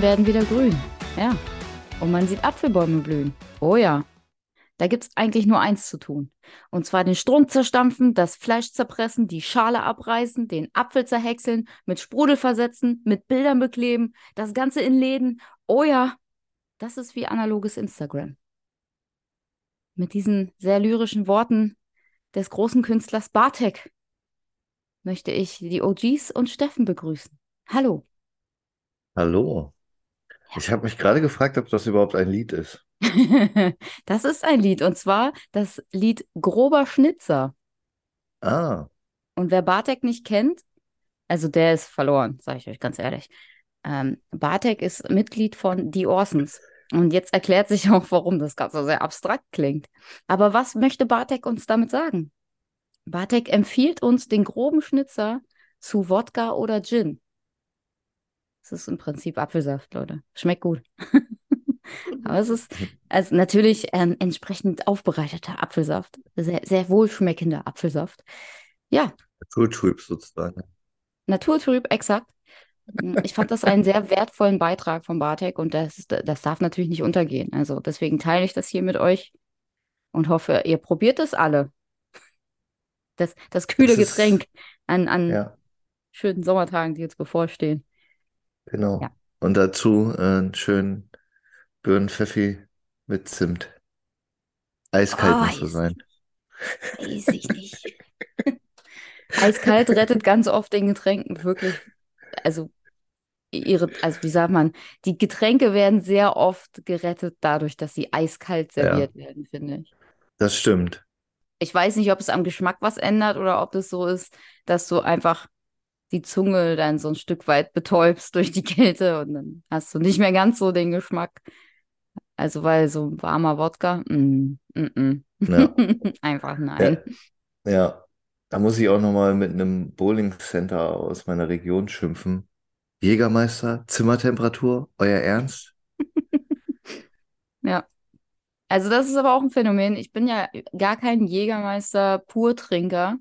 Wiesen werden wieder grün. Ja. Und man sieht Apfelbäume blühen. Oh ja. Da gibt es eigentlich nur eins zu tun. Und zwar den Strunk zerstampfen, das Fleisch zerpressen, die Schale abreißen, den Apfel zerhäckseln, mit Sprudel versetzen, mit Bildern bekleben, das Ganze in Läden. Oh ja, das ist wie analoges Instagram. Mit diesen sehr lyrischen Worten des großen Künstlers Bartek möchte ich die OGs und Steffen begrüßen. Hallo. Hallo. Ich habe mich gerade gefragt, ob das überhaupt ein Lied ist. das ist ein Lied und zwar das Lied Grober Schnitzer. Ah. Und wer Bartek nicht kennt, also der ist verloren, sage ich euch ganz ehrlich. Ähm, Bartek ist Mitglied von The Orsons. Und jetzt erklärt sich auch, warum das Ganze sehr abstrakt klingt. Aber was möchte Bartek uns damit sagen? Bartek empfiehlt uns den groben Schnitzer zu Wodka oder Gin. Das ist im Prinzip Apfelsaft, Leute. Schmeckt gut. Aber es ist also natürlich ähm, entsprechend aufbereiteter Apfelsaft. Sehr, sehr wohlschmeckender Apfelsaft. Ja. Naturtrüb sozusagen. Naturtrüb, exakt. Hm, ich fand das einen sehr wertvollen Beitrag von Bartek und das, das darf natürlich nicht untergehen. Also deswegen teile ich das hier mit euch und hoffe, ihr probiert es alle. Das, das kühle das Getränk an, an ja. schönen Sommertagen, die jetzt bevorstehen. Genau. Ja. Und dazu äh, einen schönen Birnenpfeffi mit Zimt. Eiskalt oh, muss so sein. Weiß ich nicht. Eiskalt rettet ganz oft den Getränken wirklich. Also ihre, also wie sagt man, die Getränke werden sehr oft gerettet dadurch, dass sie eiskalt serviert ja. werden, finde ich. Das stimmt. Ich weiß nicht, ob es am Geschmack was ändert oder ob es so ist, dass du einfach die Zunge dann so ein Stück weit betäubst durch die Kälte und dann hast du nicht mehr ganz so den Geschmack. Also, weil so warmer Wodka, mm, mm, mm. Ja. einfach nein. Ja. ja. da muss ich auch nochmal mit einem Bowling Center aus meiner Region schimpfen. Jägermeister, Zimmertemperatur, euer Ernst? ja. Also, das ist aber auch ein Phänomen. Ich bin ja gar kein Jägermeister-Purtrinker.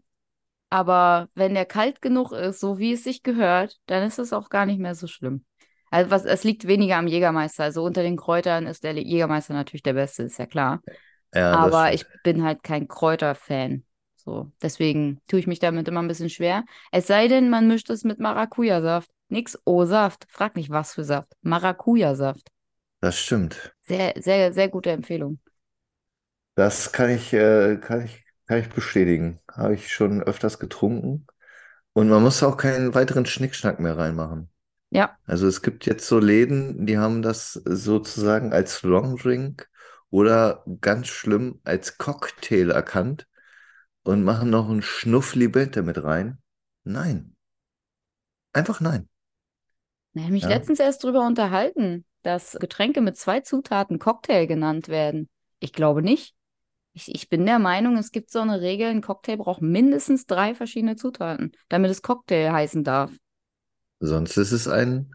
Aber wenn der kalt genug ist, so wie es sich gehört, dann ist es auch gar nicht mehr so schlimm. Also was, es liegt weniger am Jägermeister. Also unter den Kräutern ist der Jägermeister natürlich der Beste, ist ja klar. Ja, Aber ich bin halt kein Kräuterfan. So, deswegen tue ich mich damit immer ein bisschen schwer. Es sei denn, man mischt es mit Maracuja-Saft. Nix O-Saft. Frag nicht, was für Saft. Maracuja-Saft. Das stimmt. Sehr, sehr, sehr gute Empfehlung. Das kann ich, äh, kann ich kann ich bestätigen. Habe ich schon öfters getrunken. Und man muss auch keinen weiteren Schnickschnack mehr reinmachen. Ja. Also es gibt jetzt so Läden, die haben das sozusagen als Longdrink oder ganz schlimm als Cocktail erkannt und machen noch einen Schnuff Libette mit rein. Nein. Einfach nein. Ich habe mich ja. letztens erst darüber unterhalten, dass Getränke mit zwei Zutaten Cocktail genannt werden. Ich glaube nicht. Ich, ich bin der Meinung, es gibt so eine Regel, ein Cocktail braucht mindestens drei verschiedene Zutaten, damit es Cocktail heißen darf. Sonst ist es ein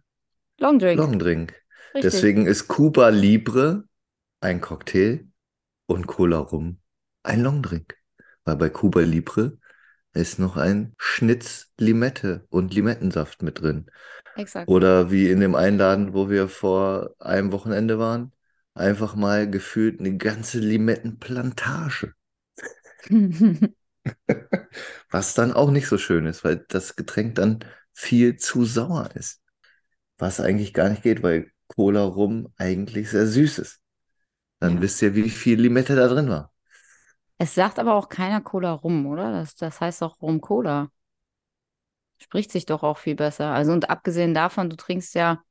Longdrink. Longdrink. Deswegen ist Cuba Libre ein Cocktail und Cola Rum ein Longdrink. Weil bei Cuba Libre ist noch ein Schnitz Limette und Limettensaft mit drin. Exakt. Oder wie in dem Einladen, wo wir vor einem Wochenende waren, einfach mal gefühlt eine ganze Limettenplantage. Was dann auch nicht so schön ist, weil das Getränk dann viel zu sauer ist. Was eigentlich gar nicht geht, weil Cola rum eigentlich sehr süß ist. Dann ja. wisst ihr, wie viel Limette da drin war. Es sagt aber auch keiner Cola rum, oder? Das, das heißt doch Rum Cola. Spricht sich doch auch viel besser. Also und abgesehen davon, du trinkst ja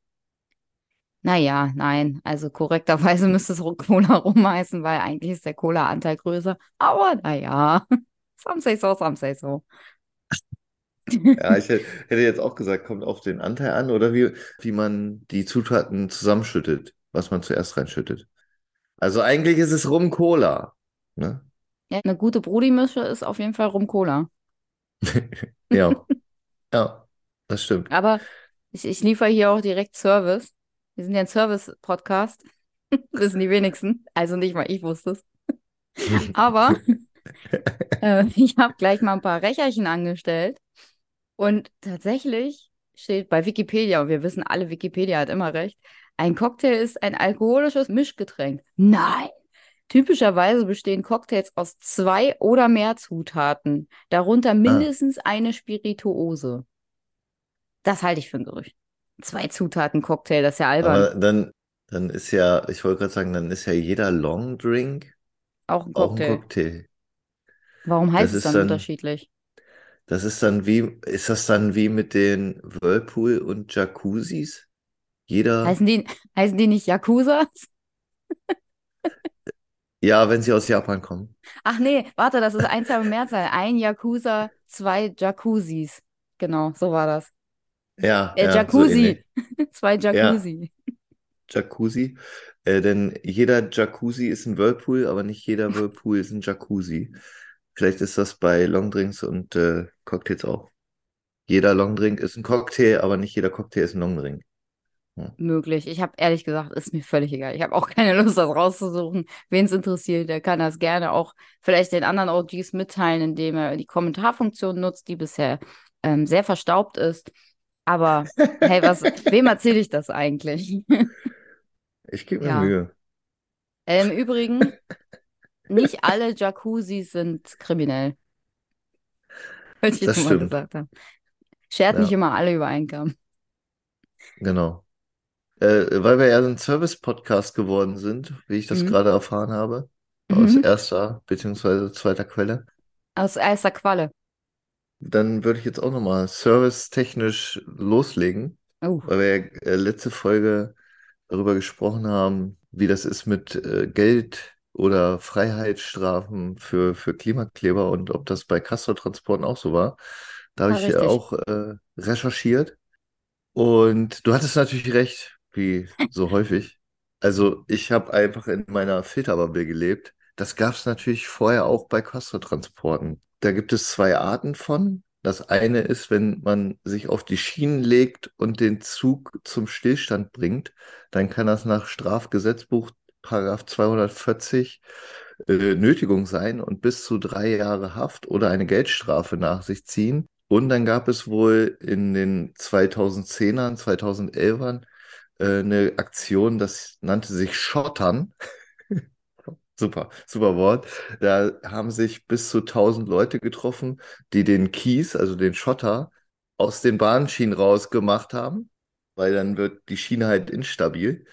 naja, nein. Also korrekterweise müsste es Cola rumheißen, weil eigentlich ist der Cola-Anteil größer. Aber naja, some say so, some say so. Ja, ich hätte jetzt auch gesagt, kommt auf den Anteil an oder wie, wie man die Zutaten zusammenschüttet, was man zuerst reinschüttet. Also eigentlich ist es Rum-Cola. Ne? Ja, eine gute Brudi-Mische ist auf jeden Fall Rum-Cola. ja. ja, das stimmt. Aber ich, ich liefere hier auch direkt Service. Wir sind ja ein Service-Podcast. Wissen die wenigsten. Also nicht mal ich wusste es. Aber äh, ich habe gleich mal ein paar Recherchen angestellt. Und tatsächlich steht bei Wikipedia, und wir wissen alle, Wikipedia hat immer recht, ein Cocktail ist ein alkoholisches Mischgetränk. Nein! Typischerweise bestehen Cocktails aus zwei oder mehr Zutaten, darunter Ah, mindestens eine Spirituose. Das halte ich für ein Gerücht. Zwei Zutaten Cocktail, das ist ja albern. aber dann, dann ist ja, ich wollte gerade sagen, dann ist ja jeder Long Drink Auch ein auch ein Cocktail. Cocktail. Warum Das heißt es dann dann, unterschiedlich? das ist dann wie, ist das dann wie mit den Whirlpool und Jacuzzis? Jeder, Heißen die, heißen die nicht Yakuza? ja, wenn sie aus Japan kommen. Ach nee, warte, das ist Einzahl und Mehrzahl. Ein Yakuza, zwei Jacuzzis. Genau, so war das. Ja, Äh, ja, so ähnlich. Jacuzzi. Zwei Ja, Jacuzzi. Jacuzzi. Äh, denn jeder Jacuzzi ist ein Whirlpool, aber nicht jeder Whirlpool ist ein Jacuzzi. Vielleicht ist das bei Longdrinks und äh, Cocktails auch. Jeder Longdrink ist ein Cocktail, aber nicht jeder Cocktail ist ein Longdrink. Ja. Möglich. Ich habe ehrlich gesagt, ist mir völlig egal. Ich habe auch keine Lust, das rauszusuchen. Wen es interessiert, der kann das gerne auch vielleicht den anderen OGs mitteilen, indem er die Kommentarfunktion nutzt, die bisher ähm, sehr verstaubt ist. Aber hey, was, wem erzähle ich das eigentlich? Ich gebe mir Ja. Mühe. Äh, Im Übrigen, nicht alle Jacuzzis sind kriminell. Wollte ich Das nur mal stimmt. gesagt haben. Schert nicht Ja, immer alle über Kamm. genau. Äh, weil wir ja ein Service-Podcast geworden sind, wie ich das Mhm. gerade erfahren habe, aus Mhm. erster beziehungsweise zweiter Quelle. Aus erster Qualle. Dann würde ich jetzt auch nochmal servicetechnisch loslegen, Oh, weil wir ja äh, letzte Folge darüber gesprochen haben, wie das ist mit äh, Geld oder Freiheitsstrafen für, für Klimakleber und ob das bei Castortransporten auch so war. Da habe war ich richtig. auch äh, recherchiert und du hattest natürlich recht, wie so häufig. Also ich habe einfach in meiner Filterbubble gelebt. Das gab es natürlich vorher auch bei Castortransporten. Da gibt es zwei Arten von. Das eine ist, wenn man sich auf die Schienen legt und den Zug zum Stillstand bringt, dann kann das nach Strafgesetzbuch Paragraph 240 äh, Nötigung sein und bis zu drei Jahre Haft oder eine Geldstrafe nach sich ziehen. Und dann gab es wohl in den 2010ern, 2011ern äh, eine Aktion, das nannte sich Schottern. Super, super Wort. Da haben sich bis zu 1000 Leute getroffen, die den Kies, also den Schotter, aus den Bahnschienen rausgemacht haben, weil dann wird die Schiene halt instabil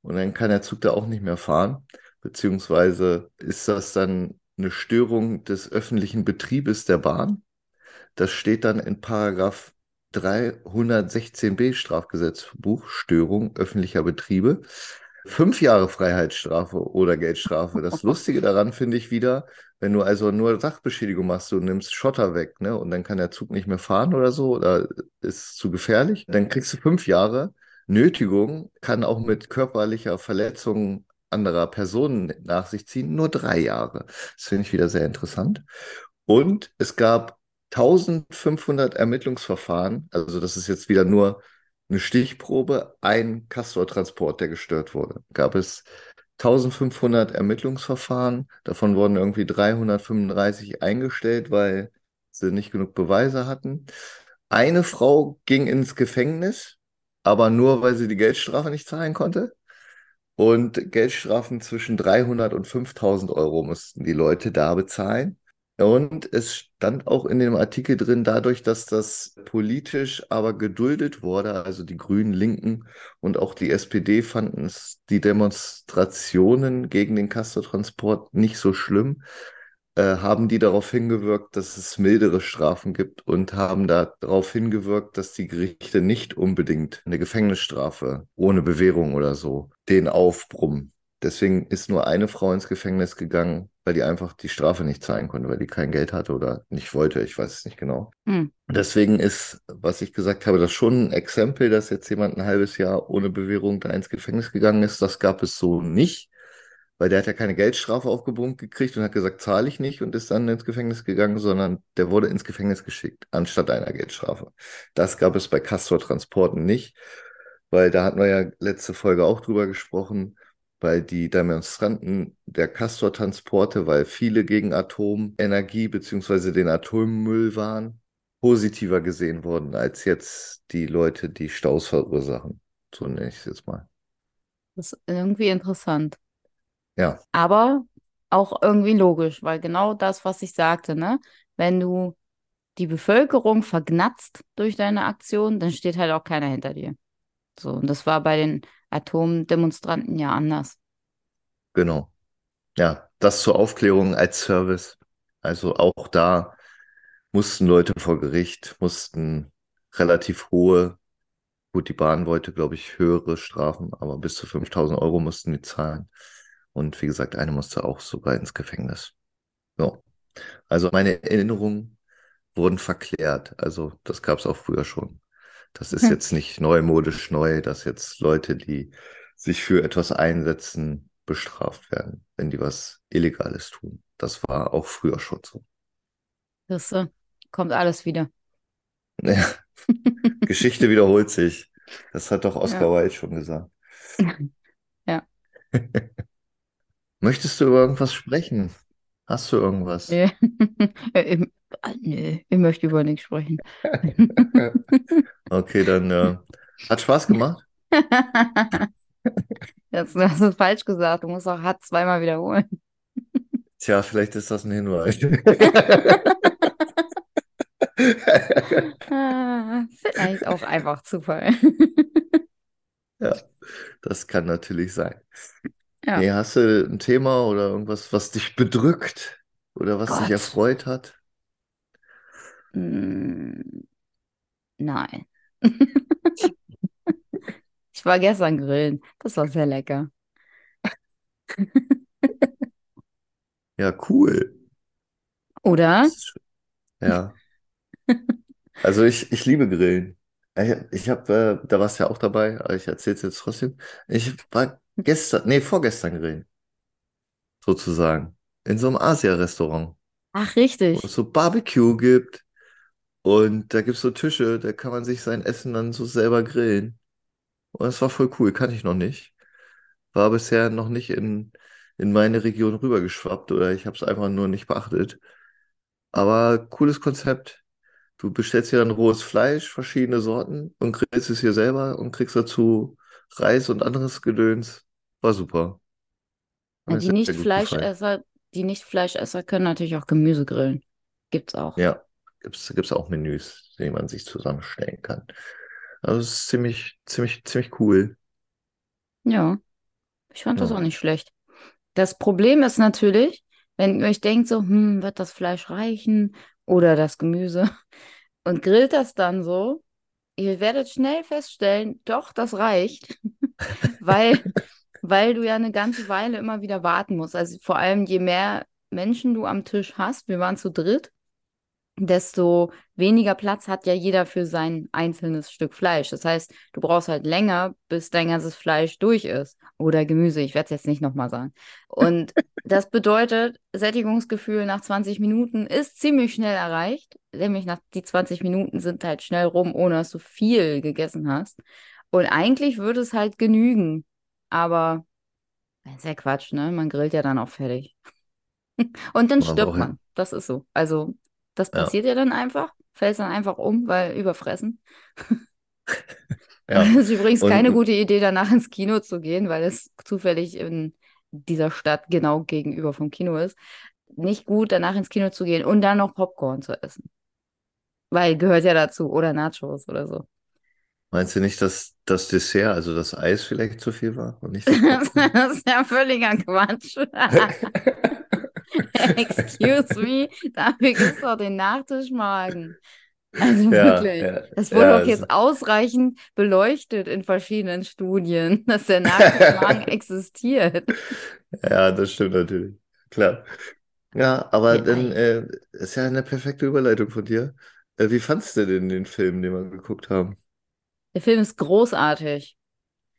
und dann kann der Zug da auch nicht mehr fahren. Beziehungsweise ist das dann eine Störung des öffentlichen Betriebes der Bahn. Das steht dann in Paragraph 316b Strafgesetzbuch, Störung öffentlicher Betriebe. Fünf Jahre Freiheitsstrafe oder Geldstrafe. Das Lustige daran finde ich wieder, wenn du also nur Sachbeschädigung machst, du nimmst Schotter weg, ne, und dann kann der Zug nicht mehr fahren oder so, oder ist zu gefährlich, dann kriegst du fünf Jahre. Nötigung kann auch mit körperlicher Verletzung anderer Personen nach sich ziehen, nur drei Jahre. Das finde ich wieder sehr interessant. Und es gab 1500 Ermittlungsverfahren, also das ist jetzt wieder nur eine Stichprobe, ein Castor-Transport, der gestört wurde. Gab es 1500 Ermittlungsverfahren, davon wurden irgendwie 335 eingestellt, weil sie nicht genug Beweise hatten. Eine Frau ging ins Gefängnis, aber nur, weil sie die Geldstrafe nicht zahlen konnte. Und Geldstrafen zwischen 300 und 5000 Euro mussten die Leute da bezahlen. Und es stand auch in dem Artikel drin, dadurch, dass das politisch aber geduldet wurde, also die Grünen, Linken und auch die SPD fanden es die Demonstrationen gegen den Castortransport nicht so schlimm, äh, haben die darauf hingewirkt, dass es mildere Strafen gibt und haben darauf hingewirkt, dass die Gerichte nicht unbedingt eine Gefängnisstrafe ohne Bewährung oder so den aufbrummen. Deswegen ist nur eine Frau ins Gefängnis gegangen, weil die einfach die Strafe nicht zahlen konnte, weil die kein Geld hatte oder nicht wollte. Ich weiß es nicht genau. Hm. Deswegen ist, was ich gesagt habe, das schon ein Exempel, dass jetzt jemand ein halbes Jahr ohne Bewährung da ins Gefängnis gegangen ist. Das gab es so nicht, weil der hat ja keine Geldstrafe aufgebrummt gekriegt und hat gesagt, zahle ich nicht und ist dann ins Gefängnis gegangen, sondern der wurde ins Gefängnis geschickt, anstatt einer Geldstrafe. Das gab es bei Castor-Transporten nicht, weil da hatten wir ja letzte Folge auch drüber gesprochen, weil die Demonstranten der Castor-Transporte, weil viele gegen Atomenergie beziehungsweise den Atommüll waren, positiver gesehen worden als jetzt die Leute, die Staus verursachen. So nenne ich es jetzt mal. Das ist irgendwie interessant. Ja, Aber auch irgendwie logisch, weil genau das, was ich sagte, ne? Wenn du die Bevölkerung vergnatzt durch deine Aktion, dann steht halt auch keiner hinter dir. So, und das war bei den Atomdemonstranten ja anders. genau. Ja, das zur Aufklärung als Service. Also auch da mussten Leute vor Gericht, mussten relativ hohe, gut, die Bahn wollte, glaube ich, höhere Strafen, aber bis zu 5000 Euro mussten die zahlen. Und wie gesagt, eine musste auch sogar ins Gefängnis. So. Also meine Erinnerungen wurden verklärt. Also das gab es auch früher schon. Das ist Hm. jetzt nicht neumodisch neu, dass jetzt Leute, die sich für etwas einsetzen, bestraft werden, wenn die was Illegales tun. Das war auch früher schon so. Das äh, kommt alles wieder. Ja, Geschichte wiederholt sich. Das hat doch Oscar Ja. Wilde schon gesagt. Ja. Möchtest du über irgendwas sprechen? Hast du irgendwas? Nee. Äh, ich, ah, nee, ich möchte über nichts sprechen. Okay, dann äh, hat Spaß gemacht. Jetzt hast du es falsch gesagt. Du musst auch hat zweimal wiederholen. Tja, vielleicht ist das ein Hinweis. Ah, Vielleicht auch einfach Zufall. Ja, das kann natürlich sein. Ja. Nee, hast du ein Thema oder irgendwas, was dich bedrückt oder was dich Gott. erfreut hat? Mm, Nein. Ich war gestern grillen. Das war sehr lecker. Ja, cool. Oder? Ja. Also ich, ich liebe Grillen. Ich, ich habe, äh, da warst du ja auch dabei, aber ich erzähle es jetzt trotzdem. Ich war gestern, nee, vorgestern grillen, sozusagen. In so einem Asia-Restaurant, Ach, wo richtig. es so Barbecue gibt und da gibt es so Tische, da kann man sich sein Essen dann so selber grillen. Und das war voll cool, kann ich noch nicht. War bisher noch nicht in, in meine Region rübergeschwappt oder ich habe es einfach nur nicht beachtet. Aber cooles Konzept. Du bestellst dir dann rohes Fleisch, verschiedene Sorten und grillst es hier selber und kriegst dazu Reis und anderes Gedöns. War super. Ja, die. Nicht-Fleischesser, die Nicht-Fleischesser können natürlich auch Gemüse grillen. Gibt's auch. Ja, gibt's, gibt's auch Menüs, die man sich zusammenstellen kann. Also es ist ziemlich, ziemlich, ziemlich cool. Ja, ich fand das Ja. auch nicht schlecht. Das Problem ist natürlich, wenn ihr euch denkt, so, hm, wird das Fleisch reichen oder das Gemüse und grillt das dann so, ihr werdet schnell feststellen, doch, das reicht, weil, weil du ja eine ganze Weile immer wieder warten musst. Also vor allem, je mehr Menschen du am Tisch hast, wir waren zu dritt, desto weniger Platz hat ja jeder für sein einzelnes Stück Fleisch. Das heißt, du brauchst halt länger, bis dein ganzes Fleisch durch ist. Oder Gemüse, ich werde es jetzt nicht nochmal sagen. Und das bedeutet, Sättigungsgefühl nach 20 Minuten ist ziemlich schnell erreicht. Nämlich nach die 20 Minuten sind halt schnell rum, ohne dass du viel gegessen hast. Und eigentlich würde es halt genügen. Aber das ist ja Quatsch, ne? Man grillt ja dann auch fertig. Und dann Man stirbt man. Das ist so. Also, das ja, passiert ja dann einfach. Fällt dann einfach um, weil überfressen. ja. Es ist übrigens keine Und gute Idee, danach ins Kino zu gehen, weil es zufällig in dieser Stadt genau gegenüber vom Kino ist. Nicht gut, danach ins Kino zu gehen und dann noch Popcorn zu essen. Weil gehört ja dazu. Oder Nachos oder so. meinst du nicht, dass das Dessert, also das Eis vielleicht zu viel war und nicht das Das ist ja völliger Quatsch. Excuse me, dafür gibt es doch den Nachtischmagen. Also Ja, wirklich, ja, das wurde ja. doch jetzt ausreichend beleuchtet in verschiedenen Studien, dass der Nachtischmagen existiert. Ja, das stimmt natürlich. Klar. Ja, aber dann äh, ist ja eine perfekte Überleitung von dir. Äh, wie fandst du denn den Film, den wir geguckt haben? Der Film ist großartig.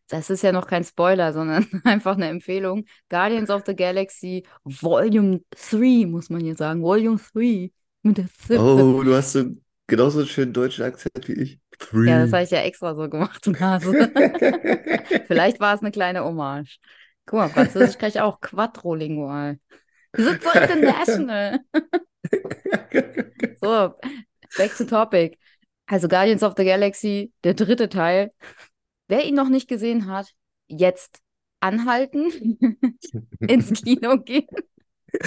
Das ist ja noch kein Spoiler, sondern einfach eine Empfehlung. Guardians of the Galaxy Volume 3, muss man hier sagen. Volume 3 mit der. Oh, du hast so genauso einen schönen deutschen Akzent wie ich. Ja, das Three. habe ich ja extra so gemacht, Nase. Vielleicht war es eine kleine Hommage. Guck mal, Französisch kann ich auch quadrolingual. Wir sind so international. So, back to topic. Also Guardians of the Galaxy, der dritte Teil. Wer ihn noch nicht gesehen hat, jetzt anhalten, ins Kino gehen.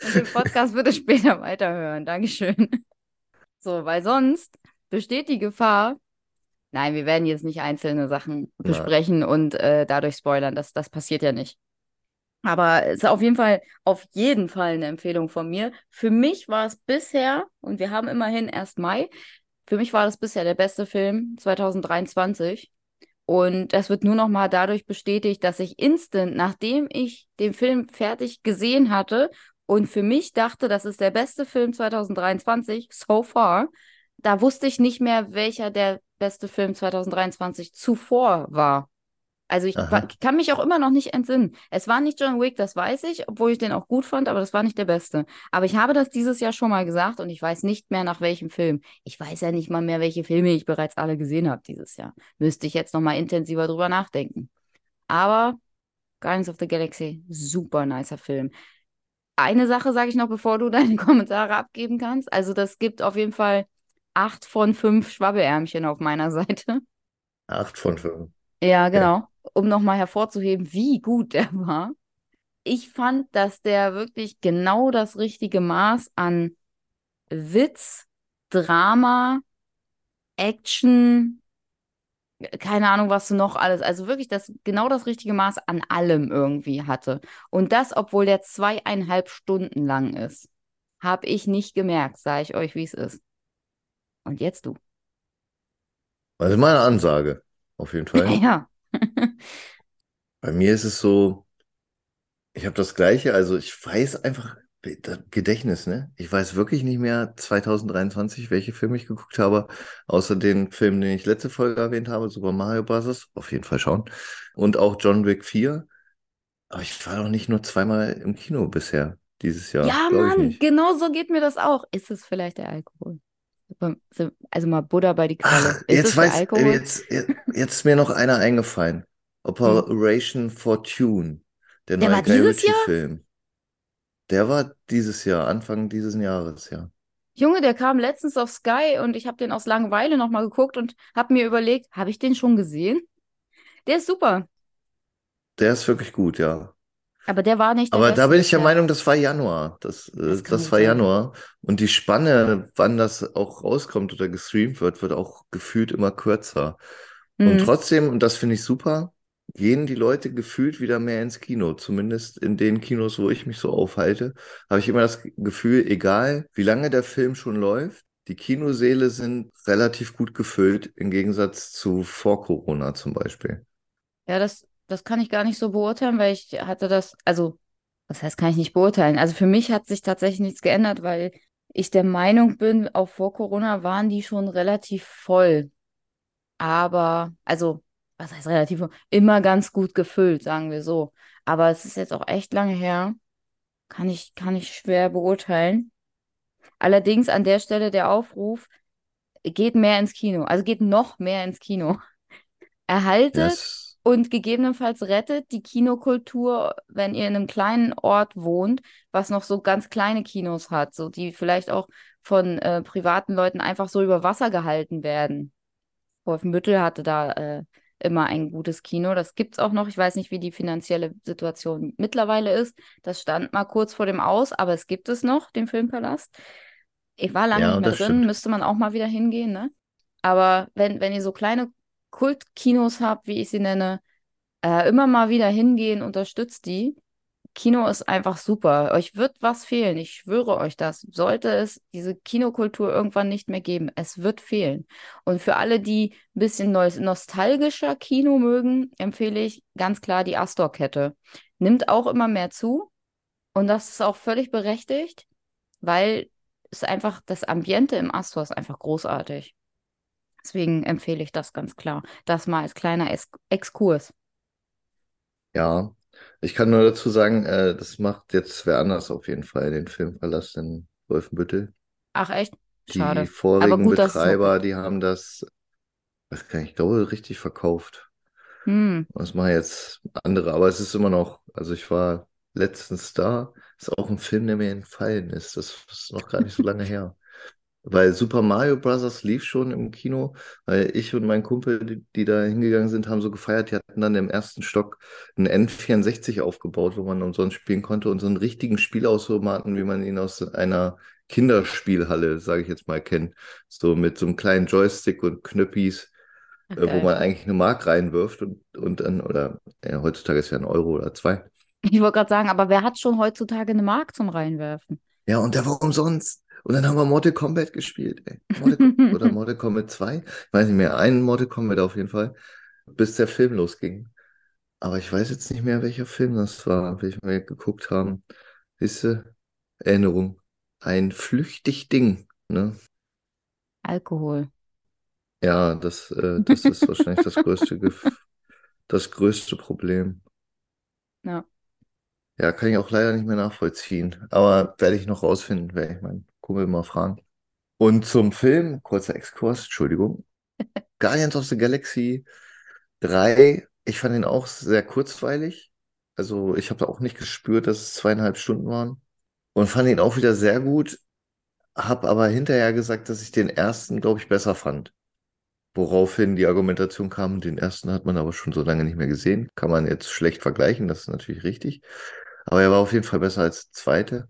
Und den Podcast bitte später weiterhören. Dankeschön. So, weil sonst besteht die Gefahr. Nein, wir werden jetzt nicht einzelne Sachen besprechen Nein. und äh, dadurch spoilern. Das, das passiert ja nicht. Aber es ist auf jeden Fall, auf jeden Fall eine Empfehlung von mir. Für mich war es bisher, und wir haben immerhin erst Mai, für mich war das bisher der beste Film 2023. Und das wird nur noch mal dadurch bestätigt, dass ich instant, nachdem ich den Film fertig gesehen hatte und für mich dachte, das ist der beste Film 2023 so far, da wusste ich nicht mehr, welcher der beste Film 2023 zuvor war. Also ich war, kann mich auch immer noch nicht entsinnen. Es war nicht John Wick, das weiß ich, obwohl ich den auch gut fand, aber das war nicht der beste. Aber ich habe das dieses Jahr schon mal gesagt und ich weiß nicht mehr nach welchem Film. Ich weiß ja nicht mal mehr, welche Filme ich bereits alle gesehen habe dieses Jahr. Müsste ich jetzt noch mal intensiver drüber nachdenken. Aber Guardians of the Galaxy, super nicer Film. Eine Sache sage ich noch, bevor du deine Kommentare abgeben kannst. Also das gibt auf jeden Fall acht von fünf Schwabbelärmchen auf meiner Seite. Acht von fünf. Ja, genau. Ja um nochmal hervorzuheben, wie gut der war. Ich fand, dass der wirklich genau das richtige Maß an Witz, Drama, Action, keine Ahnung, was du noch alles, also wirklich das genau das richtige Maß an allem irgendwie hatte. Und das, obwohl der zweieinhalb Stunden lang ist, habe ich nicht gemerkt, sage ich euch, wie es ist. Und jetzt du. Also meine Ansage, auf jeden Fall. ja. Bei mir ist es so, ich habe das Gleiche, also ich weiß einfach, Gedächtnis, ne? Ich weiß wirklich nicht mehr 2023, welche Filme ich geguckt habe, außer den Film, den ich letzte Folge erwähnt habe, Super Mario Bros. Auf jeden Fall schauen. Und auch John Wick 4. Aber ich war noch nicht nur zweimal im Kino bisher dieses Jahr. Ja, Mann, genau so geht mir das auch. Ist es vielleicht der Alkohol? Also mal Buddha bei die Quelle. Ach, jetzt weiß, jetzt, jetzt, jetzt ist mir noch einer eingefallen. Operation. Fortune, der, der neue Guy Ritchie-Film. Der war dieses Jahr, Anfang dieses Jahres, ja. Junge, der kam letztens auf Sky und ich habe den aus Langeweile nochmal geguckt und habe mir überlegt, habe ich den schon gesehen? Der ist super. Der ist wirklich gut, ja. Aber der war nicht. Aber da bin ich der Meinung, das war Januar. Das, äh, das, das war sein. Januar. Und die Spanne, wann das auch rauskommt oder gestreamt wird, wird auch gefühlt immer kürzer. Mhm. Und trotzdem, und das finde ich super, gehen die Leute gefühlt wieder mehr ins Kino. Zumindest in den Kinos, wo ich mich so aufhalte, habe ich immer das Gefühl, egal wie lange der Film schon läuft, die Kinosäle sind relativ gut gefüllt, im Gegensatz zu vor Corona zum Beispiel. Ja, das, das kann ich gar nicht so beurteilen, weil ich hatte das, also, was heißt, kann ich nicht beurteilen? Also für mich hat sich tatsächlich nichts geändert, weil ich der Meinung bin, auch vor Corona waren die schon relativ voll. Aber, also, was heißt relativ voll? Immer ganz gut gefüllt, sagen wir so. Aber es ist jetzt auch echt lange her. Kann ich, kann ich schwer beurteilen. Allerdings an der Stelle der Aufruf, geht mehr ins Kino. Also geht noch mehr ins Kino. Erhaltet yes und gegebenenfalls rettet die Kinokultur, wenn ihr in einem kleinen Ort wohnt, was noch so ganz kleine Kinos hat, so die vielleicht auch von äh, privaten Leuten einfach so über Wasser gehalten werden. Wolfenbüttel hatte da äh, immer ein gutes Kino. Das gibt es auch noch. Ich weiß nicht, wie die finanzielle Situation mittlerweile ist. Das stand mal kurz vor dem Aus, aber es gibt es noch, den Filmpalast. Ich war lange ja, nicht mehr drin, stimmt. müsste man auch mal wieder hingehen, ne? Aber wenn, wenn ihr so kleine Kultkinos habt, wie ich sie nenne, äh, immer mal wieder hingehen, unterstützt die. Kino ist einfach super. Euch wird was fehlen. Ich schwöre euch das. Sollte es diese Kinokultur irgendwann nicht mehr geben, es wird fehlen. Und für alle, die ein bisschen nostalgischer Kino mögen, empfehle ich ganz klar die Astor-Kette. Nimmt auch immer mehr zu. Und das ist auch völlig berechtigt, weil es einfach, das Ambiente im Astor ist einfach großartig. Deswegen empfehle ich das ganz klar. Das mal als kleiner Ex Exkurs. Ja, ich kann nur dazu sagen, äh, das macht jetzt wer anders auf jeden Fall den Filmpalast in Wolfenbüttel. Ach echt? Schade. Die vorigen gut, Betreiber, die haben das, was kann ich glaube, richtig verkauft. Hm. Das machen jetzt andere, aber es ist immer noch, also ich war letztens da, ist auch ein Film, der mir entfallen ist. Das ist noch gar nicht so lange her. Weil Super Mario Bros. lief schon im Kino, weil ich und mein Kumpel, die, die da hingegangen sind, haben so gefeiert, die hatten dann im ersten Stock einen N64 aufgebaut, wo man umsonst spielen konnte und so einen richtigen Spielautomaten, wie man ihn aus einer Kinderspielhalle, sage ich jetzt mal, kennt. So mit so einem kleinen Joystick und Knöppis, okay. äh, wo man eigentlich eine Mark reinwirft und, und dann, oder ja, heutzutage ist ja ein Euro oder zwei. Ich wollte gerade sagen, aber wer hat schon heutzutage eine Mark zum Reinwerfen? Ja, und der war umsonst. Und dann haben wir Mortal Kombat gespielt, ey. Mortal, oder Mortal Kombat 2? Ich weiß nicht mehr, einen Mortal Kombat auf jeden Fall, bis der Film losging. Aber ich weiß jetzt nicht mehr, welcher Film das war, welchen wir geguckt haben. Siehst du? Erinnerung. Ein flüchtig Ding, ne? Alkohol. Ja, das, äh, das ist wahrscheinlich das größte, das größte Problem. Ja. Ja, kann ich auch leider nicht mehr nachvollziehen. Aber werde ich noch rausfinden, werde ich meinen Kumpel mal fragen. Und zum Film, kurzer Exkurs, Entschuldigung. Guardians of the Galaxy 3, ich fand ihn auch sehr kurzweilig. Also ich habe auch nicht gespürt, dass es zweieinhalb Stunden waren. Und fand ihn auch wieder sehr gut. Hab aber hinterher gesagt, dass ich den ersten, glaube ich, besser fand. Woraufhin die Argumentation kam, den ersten hat man aber schon so lange nicht mehr gesehen. Kann man jetzt schlecht vergleichen, das ist natürlich richtig. Aber er war auf jeden Fall besser als der zweite.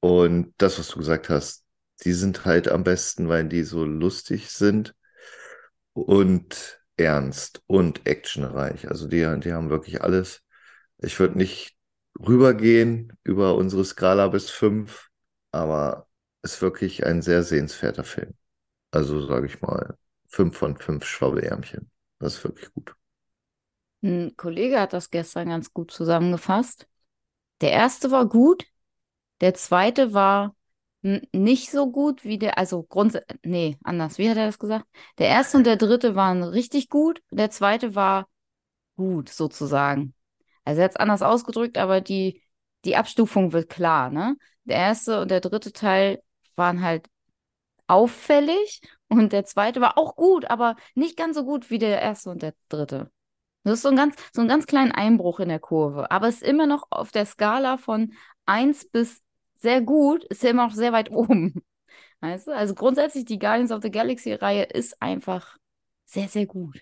Und das, was du gesagt hast, die sind halt am besten, weil die so lustig sind und ernst und actionreich. Also die, die haben wirklich alles. Ich würde nicht rübergehen über unsere Skala bis fünf, aber ist wirklich ein sehr sehenswerter Film. Also sage ich mal, fünf von fünf Schwabbelärmchen. Das ist wirklich gut. Ein Kollege hat das gestern ganz gut zusammengefasst. Der erste war gut, der zweite war nicht so gut wie der, also grundsätzlich, nee, anders, wie hat er das gesagt? Der erste und der dritte waren richtig gut, der zweite war gut, sozusagen. Also er hat es anders ausgedrückt, aber die, die Abstufung wird klar, ne? Der erste und der dritte Teil waren halt auffällig und der zweite war auch gut, aber nicht ganz so gut wie der erste und der dritte. Das ist so ein ganz, so ein ganz kleinen Einbruch in der Kurve. Aber es ist immer noch auf der Skala von 1 bis sehr gut, ist ja immer noch sehr weit oben. Weißt du? Also grundsätzlich die Guardians of the Galaxy-Reihe ist einfach sehr, sehr gut.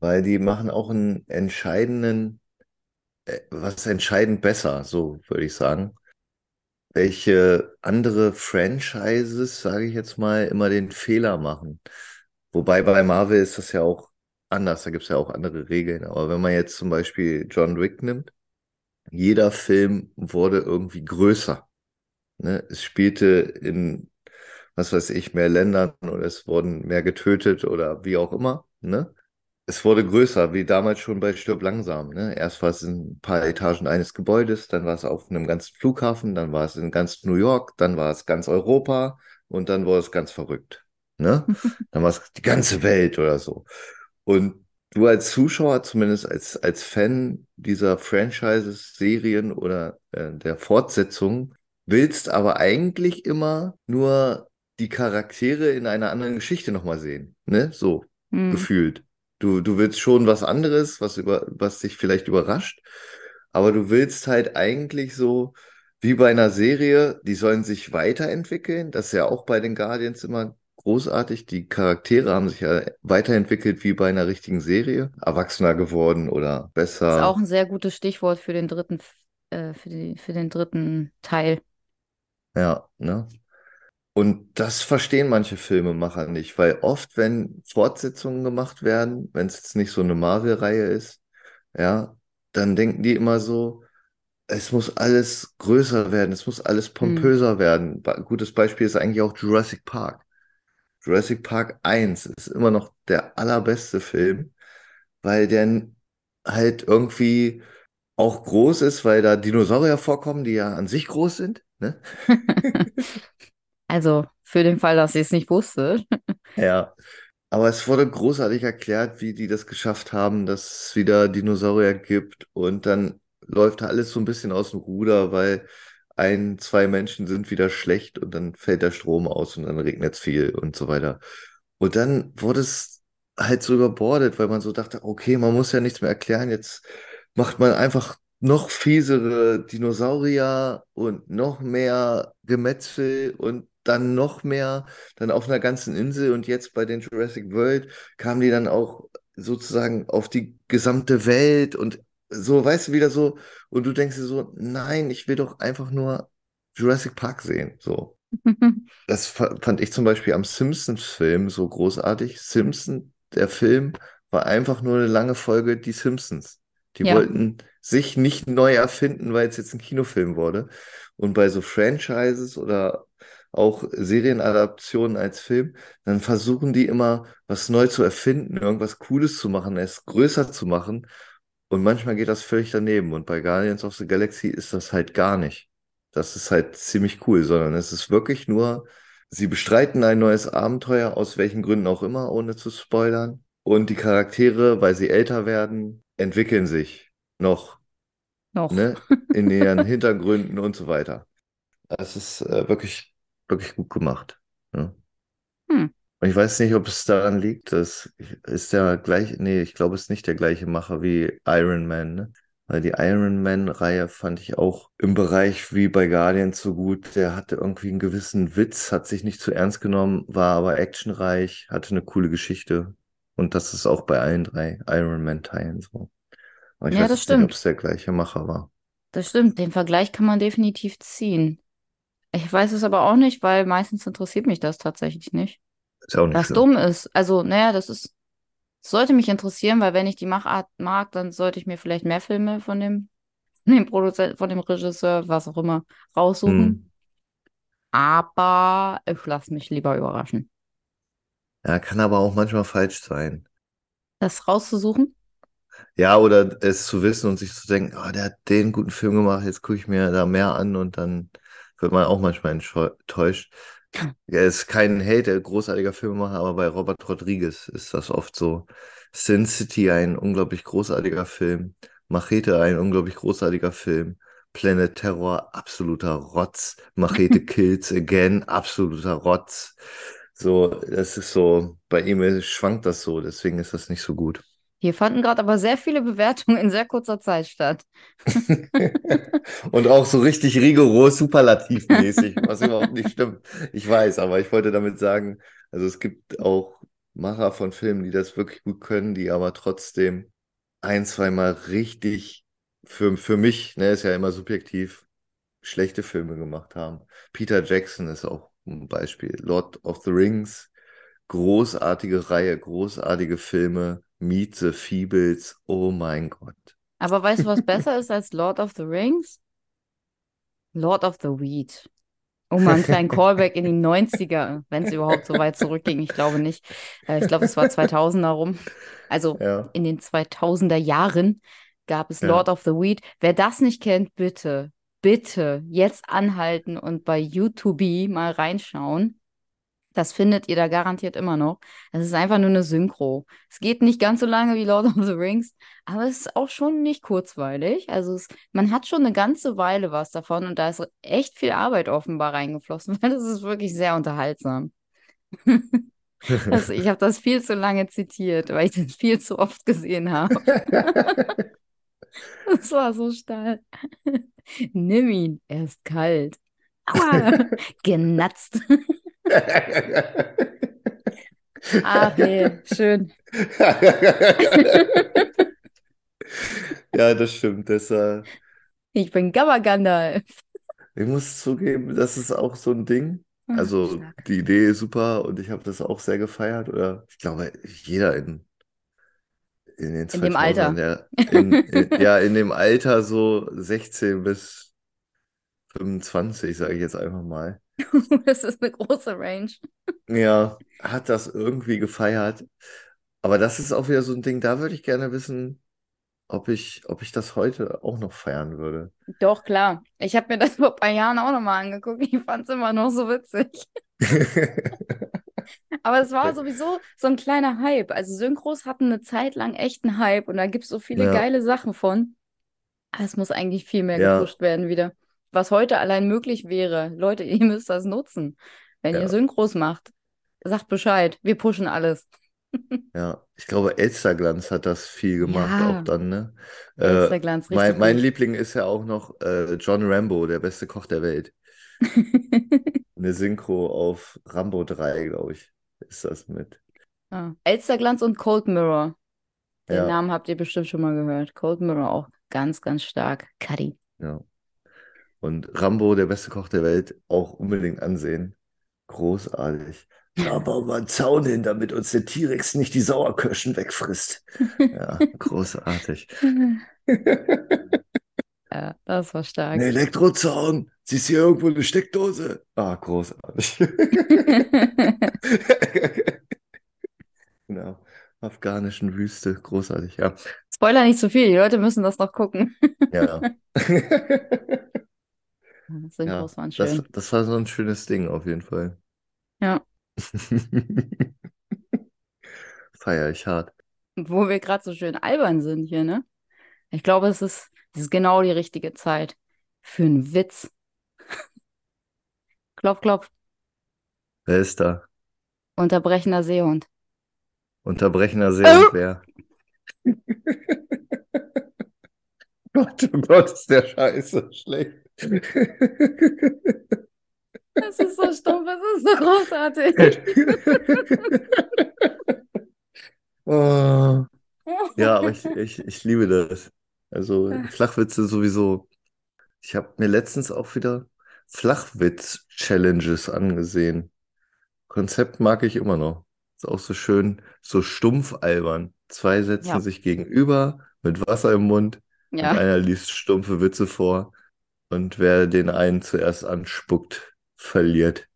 Weil die machen auch einen entscheidenden, äh, was entscheidend besser, so würde ich sagen. Welche andere Franchises, sage ich jetzt mal, immer den Fehler machen. Wobei bei Marvel ist das ja auch anders, da gibt es ja auch andere Regeln. Aber wenn man jetzt zum Beispiel John Wick nimmt, jeder Film wurde irgendwie größer. Ne? Es spielte in, was weiß ich, mehr Ländern oder es wurden mehr getötet oder wie auch immer. Ne? Es wurde größer, wie damals schon bei Stirb langsam. Ne? Erst war es in ein paar Etagen eines Gebäudes, dann war es auf einem ganzen Flughafen, dann war es in ganz New York, dann war es ganz Europa und dann wurde es ganz verrückt. Ne? Dann war es die ganze Welt oder so. Und du als Zuschauer, zumindest als, als Fan dieser Franchises, Serien oder äh, der Fortsetzung, willst aber eigentlich immer nur die Charaktere in einer anderen Geschichte nochmal sehen. Ne? So hm. gefühlt. Du, du willst schon was anderes, was, über, was dich vielleicht überrascht, aber du willst halt eigentlich so, wie bei einer Serie, die sollen sich weiterentwickeln. Das ist ja auch bei den Guardians immer großartig. Die Charaktere haben sich ja weiterentwickelt wie bei einer richtigen Serie. Erwachsener geworden oder besser. Das ist auch ein sehr gutes Stichwort für den dritten, äh, für, die, für den dritten Teil. Ja, ne? Und das verstehen manche Filmemacher nicht, weil oft, wenn Fortsetzungen gemacht werden, wenn es jetzt nicht so eine Marvel-Reihe ist, ja, dann denken die immer so, es muss alles größer werden, es muss alles hm. pompöser hm. werden. Gutes Beispiel ist eigentlich auch Jurassic Park. Jurassic Park 1 ist immer noch der allerbeste Film, weil der halt irgendwie auch groß ist, weil da Dinosaurier vorkommen, die ja an sich groß sind. Ne? also für den Fall, dass ich es nicht wusste. ja. Aber es wurde großartig erklärt, wie die das geschafft haben, dass es wieder Dinosaurier gibt. Und dann läuft alles so ein bisschen aus dem Ruder, weil ein, zwei Menschen sind wieder schlecht und dann fällt der Strom aus und dann regnet es viel und so weiter. Und dann wurde es halt so überbordet, weil man so dachte, okay, man muss ja nichts mehr erklären, jetzt macht man einfach noch fiesere Dinosaurier und noch mehr Gemetzel und dann noch mehr, dann auf einer ganzen Insel und jetzt bei den Jurassic World kamen die dann auch sozusagen auf die gesamte Welt und so, weißt du, wieder so, und du denkst dir so, nein, ich will doch einfach nur Jurassic Park sehen, so. Das fand ich zum Beispiel am Simpsons-Film so großartig. Simpson, der Film, war einfach nur eine lange Folge Die Simpsons. Die Ja. wollten sich nicht neu erfinden, weil es jetzt ein Kinofilm wurde. Und bei so Franchises oder auch Serienadaptionen als Film, dann versuchen die immer, was neu zu erfinden, irgendwas Cooles zu machen, es größer zu machen. Und manchmal geht das völlig daneben. Und bei Guardians of the Galaxy ist das halt gar nicht. Das ist halt ziemlich cool, sondern es ist wirklich nur, sie bestreiten ein neues Abenteuer, aus welchen Gründen auch immer, ohne zu spoilern. Und die Charaktere, weil sie älter werden, entwickeln sich noch, Noch. ne, in ihren Hintergründen und so weiter. Das ist äh, wirklich, wirklich gut gemacht. Ne? Und ich weiß nicht, ob es daran liegt, dass ist der gleich, nee, ich glaube, es ist nicht der gleiche Macher wie Iron Man, ne? Weil die Iron Man-Reihe fand ich auch im Bereich wie bei Guardians so gut. Der hatte irgendwie einen gewissen Witz, hat sich nicht zu ernst genommen, war aber actionreich, hatte eine coole Geschichte. Und das ist auch bei allen drei Iron Man-Teilen so. Aber ich Ja, weiß das jetzt nicht, ob stimmt. es der gleiche Macher war. Das stimmt. Den Vergleich kann man definitiv ziehen. Ich weiß es aber auch nicht, weil meistens interessiert mich das tatsächlich nicht. Was schlimm. dumm ist. Also, naja, das ist, sollte mich interessieren, weil wenn ich die Machart mag, dann sollte ich mir vielleicht mehr Filme von dem, von dem Produzenten, von dem Regisseur, was auch immer, raussuchen. Hm. Aber ich lasse mich lieber überraschen. Ja, kann aber auch manchmal falsch sein. Das rauszusuchen? Ja, oder es zu wissen und sich zu denken, oh, der hat den guten Film gemacht, jetzt gucke ich mir da mehr an und dann wird man auch manchmal enttäuscht. Ja, ist kein Hate, großartiger Filmemacher, aber bei Robert Rodriguez ist das oft so. Sin City, ein unglaublich großartiger Film. Machete, ein unglaublich großartiger Film. Planet Terror, absoluter Rotz. Machete Kills Again, absoluter Rotz. So, das ist so, bei ihm schwankt das so, deswegen ist das nicht so gut. Hier fanden gerade aber sehr viele Bewertungen in sehr kurzer Zeit statt. Und auch so richtig rigoros, superlativmäßig, was überhaupt nicht stimmt. Ich weiß, aber ich wollte damit sagen, also es gibt auch Macher von Filmen, die das wirklich gut können, die aber trotzdem ein, zweimal richtig für, für mich, ne, ist ja immer subjektiv, schlechte Filme gemacht haben. Peter Jackson ist auch ein Beispiel. Lord of the Rings, großartige Reihe, großartige Filme. Meet the Feebles, oh mein Gott. Aber weißt du, was besser ist als Lord of the Rings? Lord of the Weed. Oh mal, einen kleinen Callback in die 90er, wenn es überhaupt so weit zurückging. Ich glaube nicht. Äh, Ich glaube, es war 2000er rum. Also Ja. in den 2000er Jahren gab es Ja. Lord of the Weed. Wer das nicht kennt, bitte, bitte jetzt anhalten und bei YouTube mal reinschauen. Das findet ihr da garantiert immer noch. Es ist einfach nur eine Synchro. Es geht nicht ganz so lange wie Lord of the Rings, aber es ist auch schon nicht kurzweilig. Also es, man hat schon eine ganze Weile was davon und da ist echt viel Arbeit offenbar reingeflossen, weil das ist wirklich sehr unterhaltsam. Das, ich habe das viel zu lange zitiert, weil ich das viel zu oft gesehen habe. Das war so stark. Nimm ihn, er ist kalt. Aua, genatzt. Ach nee, schön. Ja, das stimmt. Das, äh, Ich bin Gamma Gandalf. ich muss zugeben, das ist auch so ein Ding. Ach, Also stark. die Idee ist super und ich habe das auch sehr gefeiert. Oder ich glaube, jeder in, in den In dem 2000ern, Alter. der in, in, ja, in dem Alter so 16 bis 25, sage ich jetzt einfach mal. Das ist eine große Range. Ja, hat das irgendwie gefeiert. Aber das ist auch wieder so ein Ding, da würde ich gerne wissen, ob ich, ob ich das heute auch noch feiern würde. Doch, klar. Ich habe mir das vor ein paar Jahren auch nochmal angeguckt. Ich fand es immer noch so witzig. Aber es war sowieso so ein kleiner Hype. Also Synchros hatten eine Zeit lang echt einen Hype und da gibt es so viele Ja. geile Sachen von. Aber es muss eigentlich viel mehr Ja. gepusht werden wieder. Was heute allein möglich wäre. Leute, ihr müsst das nutzen. Wenn Ja. ihr Synchros macht, sagt Bescheid. Wir pushen alles. Ja, ich glaube, Elsterglanz hat das viel gemacht, auch Ja, dann, ne? Äh, Elsterglanz, mein, richtig mein gut. Liebling ist ja auch noch äh, John Rambo, der beste Koch der Welt. Eine Synchro auf Rambo 3, glaube ich, ist das mit. Ja. Elsterglanz und Cold Mirror. Den Ja, Namen habt ihr bestimmt schon mal gehört. Cold Mirror auch ganz, ganz stark. Cuddy. ja. Und Rambo, der beste Koch der Welt, auch unbedingt ansehen. Großartig. Da bauen wir einen Zaun hin, damit uns der T-Rex nicht die Sauerkirschen wegfrisst. Ja, großartig. Ja, das war Ein stark. Elektrozaun. Siehst du hier irgendwo eine Steckdose? Ah, großartig. Genau. Afghanischen Wüste. Großartig, ja. Spoiler nicht zu viel, die Leute müssen das noch gucken. Ja. Synchros Ja, waren das, schön. das war so ein schönes Ding auf jeden Fall. Ja. Feier ich hart. Wo wir gerade so schön albern sind hier, ne? Ich glaube, es ist, es ist genau die richtige Zeit für einen Witz. Klopf, klopf. Wer ist da? Unterbrechender Seehund. Unterbrechender Seelenquer. Gott, oh Gott, ist der Scheiße schlecht. Das ist so stumpf, es ist so großartig. Oh. Ja, aber ich, ich, ich liebe das. Also Flachwitze sowieso. Ich habe mir letztens auch wieder Flachwitz-Challenges angesehen. Konzept mag ich immer noch. Ist auch so schön, so stumpf albern. Zwei setzen Ja. sich gegenüber mit Wasser im Mund und Ja. einer liest stumpfe Witze vor. Und wer den einen zuerst anspuckt, verliert.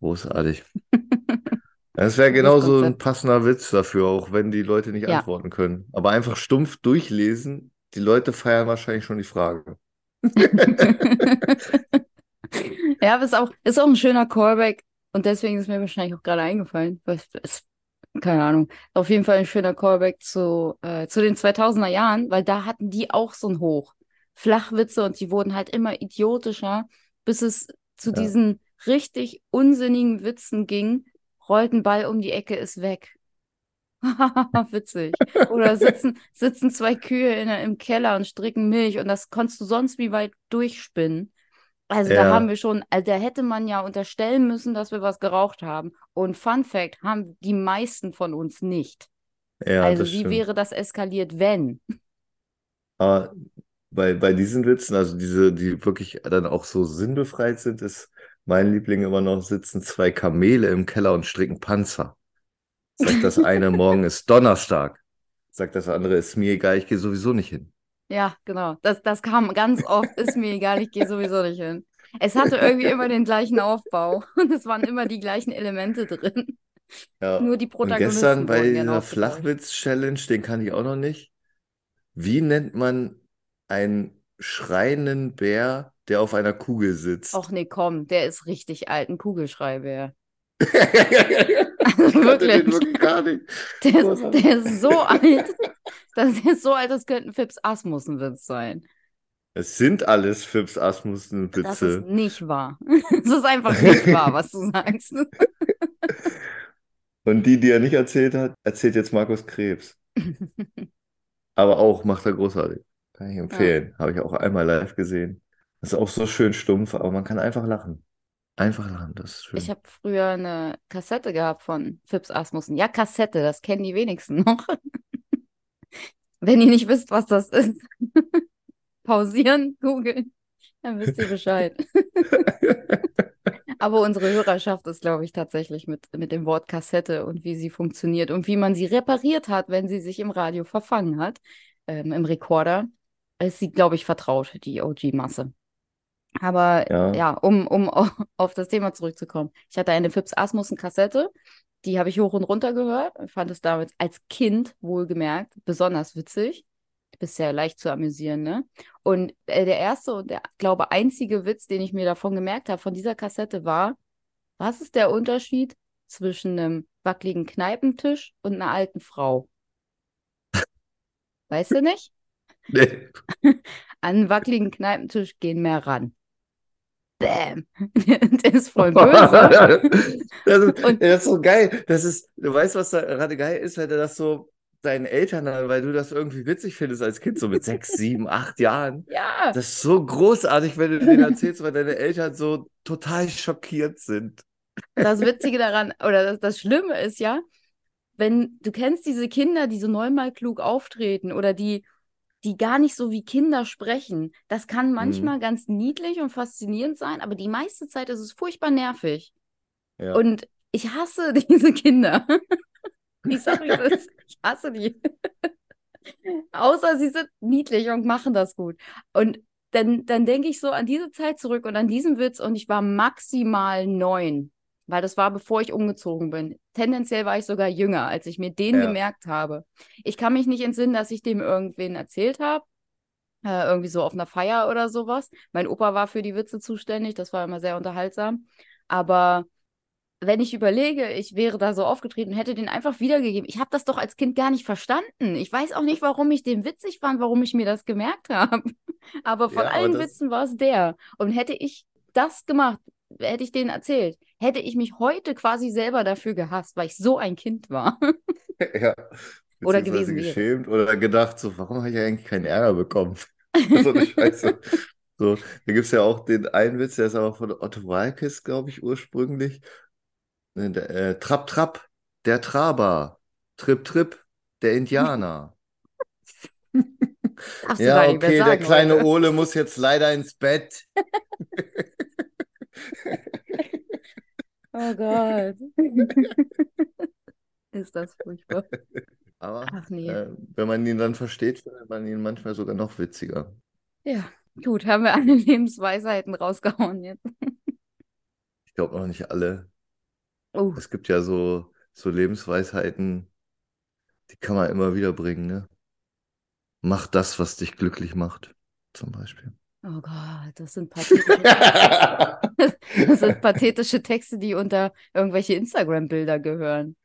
Großartig. Das wäre genauso ein passender Witz dafür, auch wenn die Leute nicht Ja. antworten können. Aber einfach stumpf durchlesen, die Leute feiern wahrscheinlich schon die Frage. Ja, aber ist auch, ist auch ein schöner Callback und deswegen ist mir wahrscheinlich auch gerade eingefallen. Es, keine Ahnung. Auf jeden Fall ein schöner Callback zu, äh, zu den 2000er Jahren, weil da hatten die auch so ein Hoch. Flachwitze und die wurden halt immer idiotischer, bis es zu Ja. diesen richtig unsinnigen Witzen ging. Rollt ein Ball um die Ecke, ist weg. Witzig. Oder sitzen, sitzen zwei Kühe in, im Keller und stricken Milch und das konntest du sonst wie weit durchspinnen. Also da Ja. haben wir schon, also da hätte man ja unterstellen müssen, dass wir was geraucht haben. Und Fun Fact, haben die meisten von uns nicht. Ja, Also wie stimmt. wäre das eskaliert, wenn? Aber bei, bei diesen Witzen, also diese, die wirklich dann auch so sinnbefreit sind, ist mein Liebling immer noch, sitzen zwei Kamele im Keller und stricken Panzer. Sagt das eine, morgen ist Donnerstag. Sagt das andere, ist mir egal, ich gehe sowieso nicht hin. Ja, genau. Das, das kam ganz oft, ist mir egal, ich gehe sowieso nicht hin. Es hatte irgendwie immer den gleichen Aufbau und es waren immer die gleichen Elemente drin. Ja. Nur die Und Protagonisten gestern bei dieser. Flachwitz-Challenge, den kann ich auch noch nicht. Wie nennt man einen schreienden Bär, der auf einer Kugel sitzt? Och nee, komm, der ist richtig alt, ein den Wirklich. wirklich gar nicht. Der ist, der ist so alt, das ist so alt, das könnte ein Fips Asmussen-Witz sein. Es sind alles Fips Asmussen Das ist nicht wahr. Es ist einfach nicht wahr, was du sagst. Und die, die er nicht erzählt hat, erzählt jetzt Markus Krebs. Aber auch macht er großartig. Kann ich empfehlen. Habe ich auch einmal live gesehen. Das ist auch so schön stumpf, aber man kann einfach lachen. Einfach lachen, das ist schön. Ich habe früher eine Kassette gehabt von Fips Asmussen. Ja, Kassette, das kennen die wenigsten noch. Wenn ihr nicht wisst, was das ist, pausieren, googeln, dann wisst ihr Bescheid. Aber unsere Hörerschaft ist, glaube ich, tatsächlich mit, mit dem Wort Kassette und wie sie funktioniert und wie man sie repariert hat, wenn sie sich im Radio verfangen hat, ähm, im Rekorder, ist sie, glaube ich, vertraut, die OG-Masse. Aber Ja. ja, um, um au- auf das Thema zurückzukommen. Ich hatte eine Fips Asmussen Kassette, die habe ich hoch und runter gehört. Ich fand es damals als Kind wohlgemerkt besonders witzig. Du bist ja leicht zu amüsieren, ne? Und äh, der erste und der, glaube einzige Witz, den ich mir davon gemerkt habe, von dieser Kassette war, was ist der Unterschied zwischen einem wackeligen Kneipentisch und einer alten Frau? Weißt du nicht? Nee. An einen wackeligen Kneipentisch gehen mehr ran. Bäh. bam. Der ist voll böse. das, ist, Und- das ist so geil. Das ist, du weißt, was da gerade geil ist, wenn er das so deinen Eltern, weil du das irgendwie witzig findest als Kind, so mit sechs, sieben, acht Jahren. Ja, Das ist so großartig, wenn du denen erzählst, weil deine Eltern so total schockiert sind. das Witzige daran, oder das, das Schlimme ist ja, wenn du kennst diese Kinder, die so neunmal klug auftreten oder die, die gar nicht so wie Kinder sprechen. Das kann manchmal ganz niedlich und faszinierend sein, aber die meiste Zeit ist es furchtbar nervig. Ja. Und ich hasse diese Kinder. Ich sag wie es ist, ich hasse die. Außer sie sind niedlich und machen das gut. Und dann, dann denke ich so an diese Zeit zurück und an diesen Witz und ich war maximal neun, weil das war bevor ich umgezogen bin. Tendenziell war ich sogar jünger, als ich mir den Ja. gemerkt habe. Ich kann mich nicht entsinnen, dass ich dem irgendwen erzählt habe. Äh, irgendwie so auf einer Feier oder sowas. Mein Opa war für die Witze zuständig, das war immer sehr unterhaltsam. Aber wenn ich überlege, ich wäre da so aufgetreten und hätte den einfach wiedergegeben. Ich habe das doch als Kind gar nicht verstanden. Ich weiß auch nicht, warum ich den witzig fand, warum ich mir das gemerkt habe. Aber von Ja, aber allen Witzen war es der. Und hätte ich das gemacht, hätte ich den erzählt, hätte ich mich heute quasi selber dafür gehasst, weil ich so ein Kind war. Ja. Oder gewesen wäre. geschämt oder gedacht, so, warum habe ich eigentlich keinen Ärger bekommen? so eine Scheiße. So, da gibt es ja auch den einen Witz, der ist aber von Otto Walkes, glaube ich, ursprünglich. Ne, der, äh, Trapp, Trapp, der Traber. Trip, Trip, der Indianer. Ja, okay, der sagen kleine heute. Ole muss jetzt leider ins Bett. Oh Gott. Ist das furchtbar. Aber Ach nee. äh, wenn man ihn dann versteht, findet man ihn manchmal sogar noch witziger. Ja, gut, haben wir alle Lebensweisheiten rausgehauen jetzt. Ich glaube noch nicht alle. Oh, Es gibt ja so, so Lebensweisheiten, die kann man immer wieder bringen, ne? Mach das, was dich glücklich macht, zum Beispiel. Oh Gott, das sind pathetische, das sind pathetische Texte, die unter irgendwelche Instagram-Bilder gehören.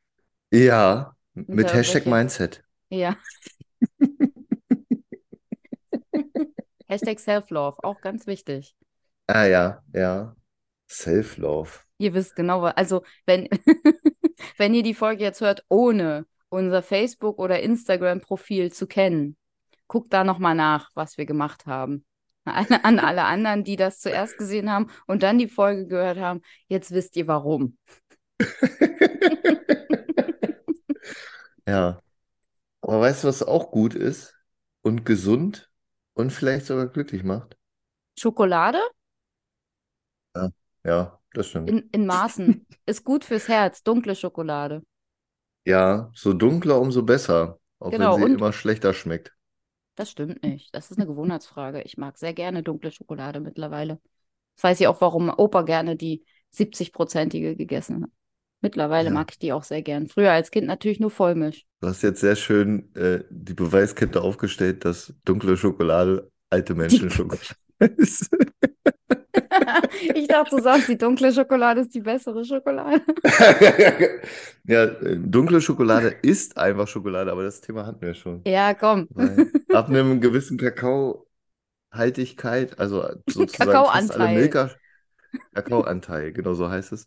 Ja, mit Unter Hashtag irgendwelche- Mindset. Ja. Hashtag Self-Love, auch ganz wichtig. Ah ja, ja. Self-Love. Ihr wisst genau, also wenn, wenn ihr die Folge jetzt hört, ohne unser Facebook- oder Instagram-Profil zu kennen, guckt da nochmal nach, was wir gemacht haben. An, alle anderen, die das zuerst gesehen haben und dann die Folge gehört haben, jetzt wisst ihr warum. Ja. Aber weißt du, was auch gut ist und gesund und vielleicht sogar glücklich macht? Schokolade Ja, das stimmt. in, in Maßen ist gut fürs Herz, dunkle Schokolade. Ja, so dunkler, umso besser. Auch wenn Genau, sie und- immer schlechter schmeckt. Das stimmt nicht. Das ist eine Gewohnheitsfrage. Ich mag sehr gerne dunkle Schokolade mittlerweile. Jetzt weiß ich auch, warum Opa gerne die 70-prozentige gegessen hat. Mittlerweile Ja. mag ich die auch sehr gern. Früher als Kind natürlich nur Vollmilch. Du hast jetzt sehr schön äh, die Beweiskette aufgestellt, dass dunkle Schokolade alte Menschen-Schokolade ist. ich dachte, du sagst, die dunkle Schokolade ist die bessere Schokolade. Ja, äh, dunkle Schokolade ist einfach Schokolade, aber das Thema hatten wir schon. Ja, komm. Weil ab einem gewissen Kakaohaltigkeit, also sozusagen fast alle Kakaoanteil. Milka, Kakaoanteil, genau so heißt es.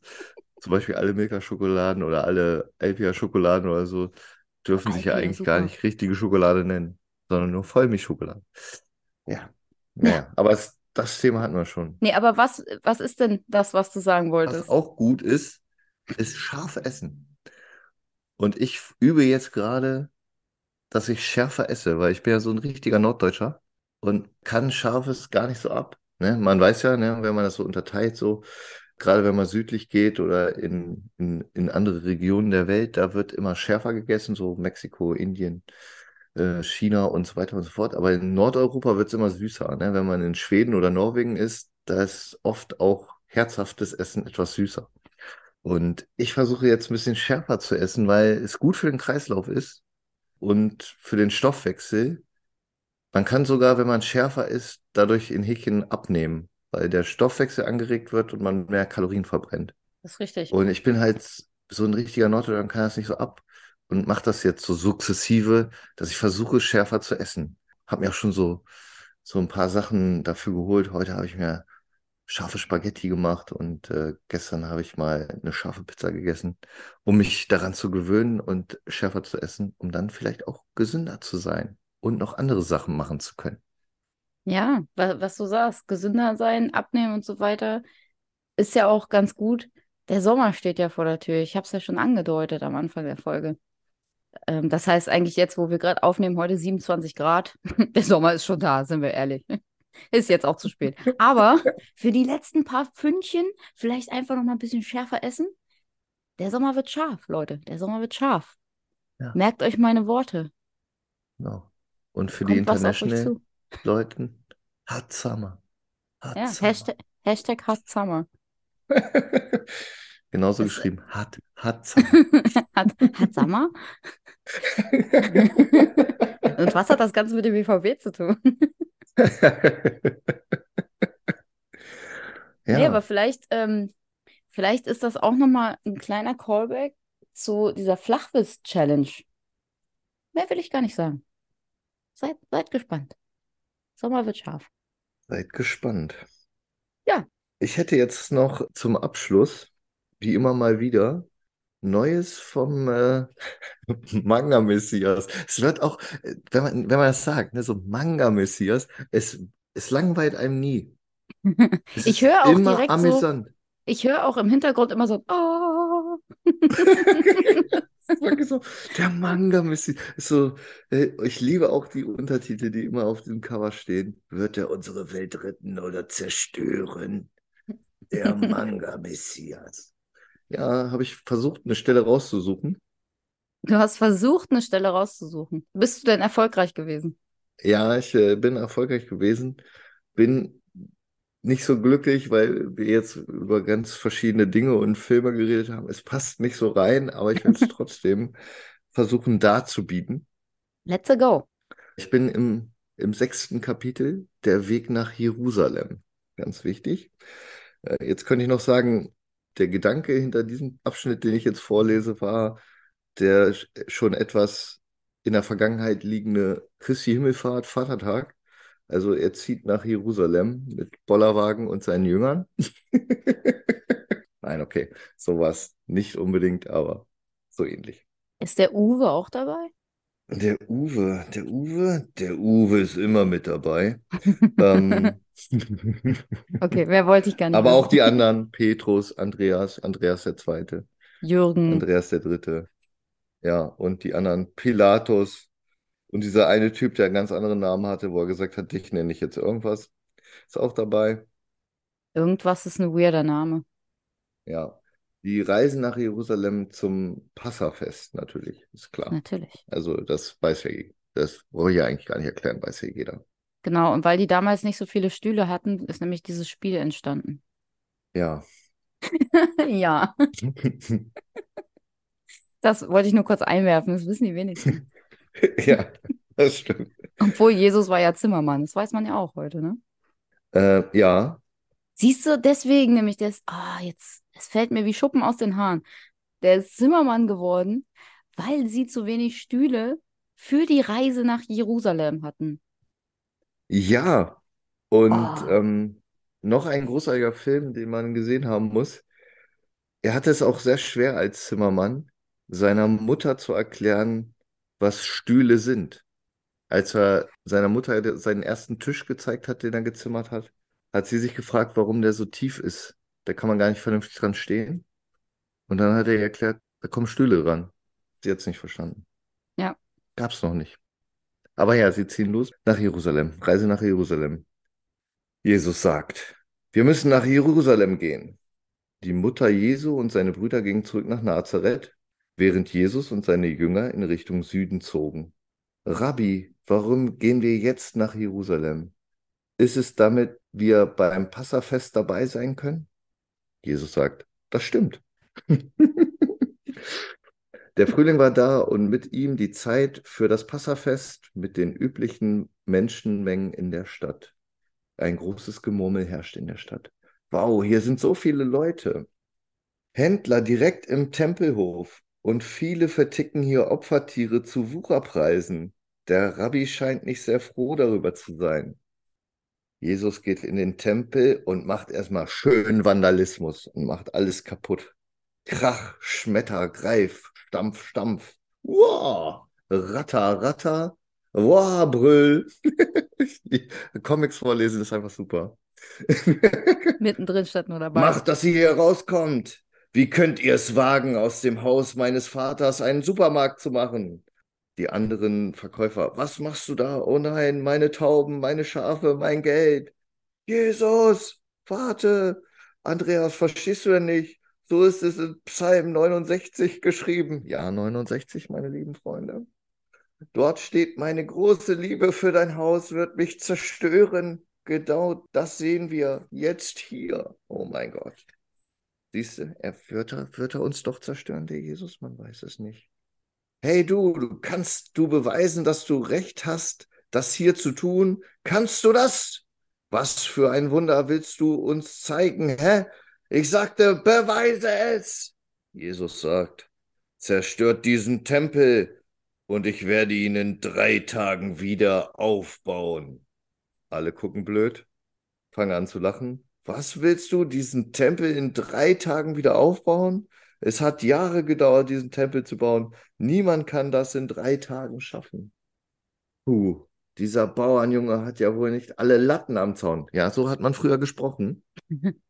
Zum Beispiel alle Milka-Schokoladen oder alle Alpia-Schokoladen oder so dürfen sich ja eigentlich gar super. nicht richtige Schokolade nennen, sondern nur Vollmilchschokolade. Ja, naja, aber es, das Thema hatten wir schon. Nee, aber was, was ist denn das, was du sagen Was wolltest? auch gut ist, ist scharf essen. Und ich übe jetzt gerade, dass ich schärfer esse, weil ich bin ja so ein richtiger Norddeutscher und kann Scharfes gar nicht so ab. Ne? Man weiß ja, ne, wenn man das so unterteilt, so gerade wenn man südlich geht oder in, in, in andere Regionen der Welt, da wird immer schärfer gegessen, so Mexiko, Indien, äh, China und so weiter und so fort. Aber in Nordeuropa wird es immer süßer. Ne? Wenn man in Schweden oder Norwegen ist, da ist oft auch herzhaftes Essen etwas süßer. Und ich versuche jetzt ein bisschen schärfer zu essen, weil es gut für den Kreislauf ist und für den Stoffwechsel. Man kann sogar, wenn man schärfer isst, dadurch in Häkchen abnehmen, weil der Stoffwechsel angeregt wird und man mehr Kalorien verbrennt. Das ist richtig. Und ich bin halt so ein richtiger Norddeutscher und kann das nicht so ab und mache das jetzt so sukzessive, dass ich versuche, schärfer zu essen. Hab mir auch schon so, so ein paar Sachen dafür geholt. Heute habe ich mir scharfe Spaghetti gemacht und äh, gestern habe ich mal eine scharfe Pizza gegessen, um mich daran zu gewöhnen und schärfer zu essen, um dann vielleicht auch gesünder zu sein und noch andere Sachen machen zu können. Ja, wa- was du sagst, gesünder sein, abnehmen und so weiter, ist ja auch ganz gut. Der Sommer steht ja vor der Tür. Ich habe es ja schon angedeutet am Anfang der Folge. Ähm, das heißt eigentlich jetzt, wo wir gerade aufnehmen, heute 27 Grad. Der Sommer ist schon da, sind wir ehrlich. Ist jetzt auch zu spät. Aber für die letzten paar Pfündchen vielleicht einfach noch mal ein bisschen schärfer essen. Der Sommer wird scharf, Leute. Der Sommer wird scharf. Ja. Merkt euch meine Worte. Genau. Und für die Kommt was auf euch International zu. Leuten, Hot Summer. Hot Ja, Summer. Hashtag, Hashtag Hot Summer. Genauso Das- geschrieben, Hot, Hot Summer. Hat, hat Summer? Und was hat das Ganze mit dem BVB zu tun? Nee, Ja, aber vielleicht, ähm, vielleicht ist das auch nochmal ein kleiner Callback zu dieser Flachwitz-Challenge. Mehr will ich gar nicht sagen. Seid, seid gespannt. Sommer wird scharf. seid gespannt. Ja. Ich hätte jetzt noch zum Abschluss, wie immer mal wieder, Neues vom äh, Manga-Messias. Es wird auch, äh, wenn man, wenn man das sagt, ne, so Manga-Messias, es, es langweilt einem nie. Es Ich höre auch immer direkt so, amüsant. ich höre auch im Hintergrund immer so, oh. So, der Manga-Messias. So, äh, ich liebe auch die Untertitel, die immer auf dem Cover stehen. Wird er unsere Welt retten oder zerstören? Der Manga-Messias. Ja, habe ich versucht, eine Stelle rauszusuchen. Du hast versucht, eine Stelle rauszusuchen. Bist du denn erfolgreich gewesen? Ja, ich äh, bin erfolgreich gewesen. Bin nicht so glücklich, weil wir jetzt über ganz verschiedene Dinge und Filme geredet haben. Es passt nicht so rein, aber ich werde es trotzdem versuchen darzubieten. Let's go. Ich bin im, im sechsten Kapitel, der Weg nach Jerusalem. Ganz wichtig. Äh, Jetzt könnte ich noch sagen, der Gedanke hinter diesem Abschnitt, den ich jetzt vorlese, war der sch- schon etwas in der Vergangenheit liegende Christi Himmelfahrt, Vatertag. Also er zieht nach Jerusalem mit Bollerwagen und seinen Jüngern. Nein, okay, sowas nicht unbedingt, aber so ähnlich. Ist der Uwe auch dabei? Der Uwe, der Uwe, der Uwe ist immer mit dabei. Ähm, Okay, mehr wollte ich gar nicht aber auch die anderen, Petrus, Andreas, Andreas der Zweite, Jürgen. Andreas der Dritte, ja, und die anderen, Pilatus und dieser eine Typ, der einen ganz anderen Namen hatte, wo er gesagt hat, dich nenne ich jetzt irgendwas, ist auch dabei. Irgendwas ist ein weirder Name. Ja, die reisen nach Jerusalem zum Passafest natürlich, ist klar. Natürlich. Also das weiß ja, das brauche ich ja eigentlich gar nicht erklären, weiß ja jeder. Genau, und weil die damals nicht so viele Stühle hatten, ist nämlich dieses Spiel entstanden. Ja. Ja, das wollte ich nur kurz einwerfen, das wissen die wenigsten. Ja, das stimmt. Obwohl Jesus war ja Zimmermann, das weiß man ja auch heute, ne? Äh, ja, Siehst du, deswegen nämlich, ist, ah, jetzt, es fällt mir wie Schuppen aus den Haaren. Der ist Zimmermann geworden, weil sie zu wenig Stühle für die Reise nach Jerusalem hatten. ja. Und Oh. ähm, noch ein großartiger Film, den man gesehen haben muss. Er hatte es auch sehr schwer als Zimmermann, seiner Mutter zu erklären, was Stühle sind. Als er seiner Mutter seinen ersten Tisch gezeigt hat, den er gezimmert hat, hat sie sich gefragt, warum der so tief ist. Da kann man gar nicht vernünftig dran stehen. Und dann hat er erklärt, da kommen Stühle dran. Sie hat es nicht verstanden. Ja. Gab's noch nicht. Aber ja, sie ziehen los nach Jerusalem. Reise nach Jerusalem. Jesus sagt, wir müssen nach Jerusalem gehen. Die Mutter Jesu und seine Brüder gingen zurück nach Nazareth, während Jesus und seine Jünger in Richtung Süden zogen. Rabbi, warum gehen wir jetzt nach Jerusalem? Ist es damit wir beim Passafest dabei sein können? Jesus sagt, das stimmt. Der Frühling war da und mit ihm die Zeit für das Passafest mit den üblichen Menschenmengen in der Stadt. Ein großes Gemurmel herrscht in der Stadt. Wow, hier sind so viele Leute. Händler direkt im Tempelhof und viele verticken hier Opfertiere zu Wucherpreisen. Der Rabbi scheint nicht sehr froh darüber zu sein. Jesus geht in den Tempel und macht erstmal schön Vandalismus und macht alles kaputt. Krach, Schmetter, Greif, Stampf, Stampf. Wow, Ratter, Ratter. Wow, Brüll. Die Comics vorlesen ist einfach super. Mittendrin statt nur dabei. Macht, dass sie hier rauskommt. Wie könnt ihr es wagen, aus dem Haus meines Vaters einen Supermarkt zu machen? Die anderen Verkäufer, was machst du da? Oh nein, meine Tauben, meine Schafe, mein Geld. Jesus, warte. Andreas, verstehst du denn nicht? So ist es in Psalm 69 geschrieben. Ja, 69, meine lieben Freunde. Dort steht, meine große Liebe für dein Haus wird mich zerstören. Genau das sehen wir jetzt hier. Oh mein Gott. Siehst du, er wird wird er uns doch zerstören, der Jesus? Man weiß es nicht. Hey du, du kannst du beweisen, dass du recht hast, das hier zu tun? Kannst du das? Was für ein Wunder willst du uns zeigen, hä? Ich sagte, beweise es. Jesus sagt, zerstört diesen Tempel und ich werde ihn in drei Tagen wieder aufbauen. Alle gucken blöd, fangen an zu lachen. Was willst du, diesen Tempel in drei Tagen wieder aufbauen? Es hat Jahre gedauert, diesen Tempel zu bauen. Niemand kann das in drei Tagen schaffen. Puh, dieser Bauernjunge hat ja wohl nicht alle Latten am Zaun. Ja, so hat man früher gesprochen.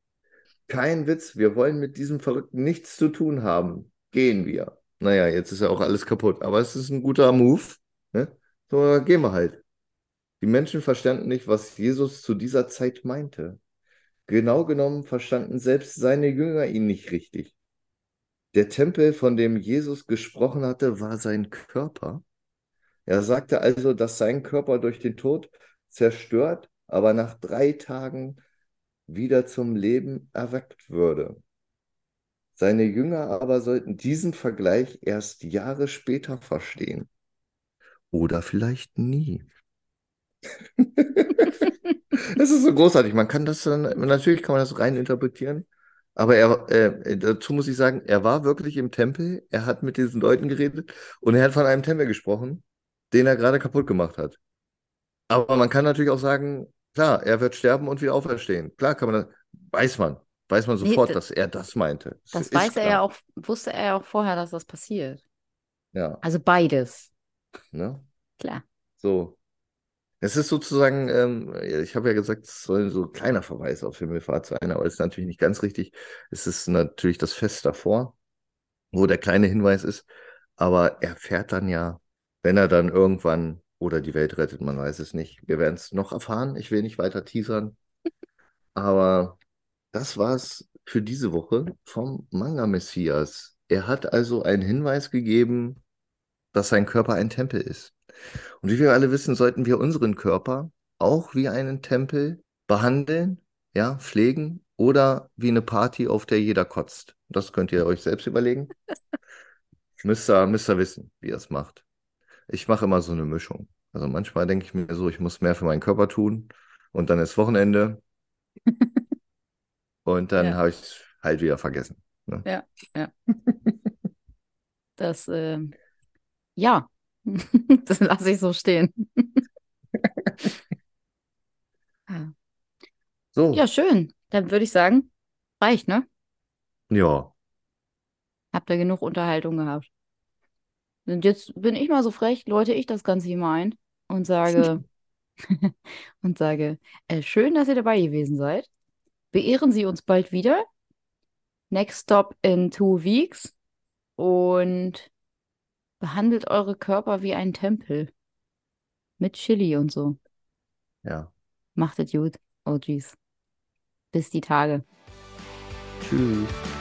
Kein Witz, wir wollen mit diesem Verrückten nichts zu tun haben. Gehen wir. Naja, jetzt ist ja auch alles kaputt, aber es ist ein guter Move. Ne? So, gehen wir halt. Die Menschen verstanden nicht, was Jesus zu dieser Zeit meinte. Genau genommen verstanden selbst seine Jünger ihn nicht richtig. Der Tempel, von dem Jesus gesprochen hatte, war sein Körper. Er sagte also, dass sein Körper durch den Tod zerstört, aber nach drei Tagen wieder zum Leben erweckt würde. Seine Jünger aber sollten diesen Vergleich erst Jahre später verstehen. Oder vielleicht nie. Es ist so großartig. Man kann das dann, natürlich kann man das rein interpretieren. Aber er, äh, dazu muss ich sagen, er war wirklich im Tempel, er hat mit diesen Leuten geredet und er hat von einem Tempel gesprochen, den er gerade kaputt gemacht hat. Aber man kann natürlich auch sagen, klar, er wird sterben und wieder auferstehen. Klar kann man das, weiß man, weiß man sofort, nee, dass er das meinte. Das, das weiß er ja auch, wusste er ja auch vorher, dass das passiert. Ja. Also beides. Ne? Klar. So, es ist sozusagen, ähm, ich habe ja gesagt, es soll so ein kleiner Verweis auf Himmelfahrt sein, aber es ist natürlich nicht ganz richtig. Es ist natürlich das Fest davor, wo der kleine Hinweis ist. Aber er fährt dann ja, wenn er dann irgendwann oder die Welt rettet, man weiß es nicht. Wir werden es noch erfahren. Ich will nicht weiter teasern. Aber das war's für diese Woche vom Manga Messias. Er hat also einen Hinweis gegeben, dass sein Körper ein Tempel ist. Und wie wir alle wissen, sollten wir unseren Körper auch wie einen Tempel behandeln, ja, pflegen oder wie eine Party, auf der jeder kotzt. Das könnt ihr euch selbst überlegen. müsst, ihr, müsst ihr wissen, wie ihr es macht. Ich mache immer so eine Mischung. Also manchmal denke ich mir so, ich muss mehr für meinen Körper tun und dann ist Wochenende und dann ja. habe ich es halt wieder vergessen. Ne? Ja, ja. Das, äh, ja, das lasse ich so stehen. So. Ja, schön. Dann würde ich sagen, reicht, ne? Ja. Habt ihr genug Unterhaltung gehabt? Und jetzt bin ich mal so frech, läute ich das Ganze hier mal ein und sage, und sage, äh, schön, dass ihr dabei gewesen seid. Beehren Sie uns bald wieder. Next stop in two weeks. Und Behandelt eure Körper wie ein Tempel. Mit Chili und so. Ja. Macht es gut, OGs. Bis die Tage. Tschüss.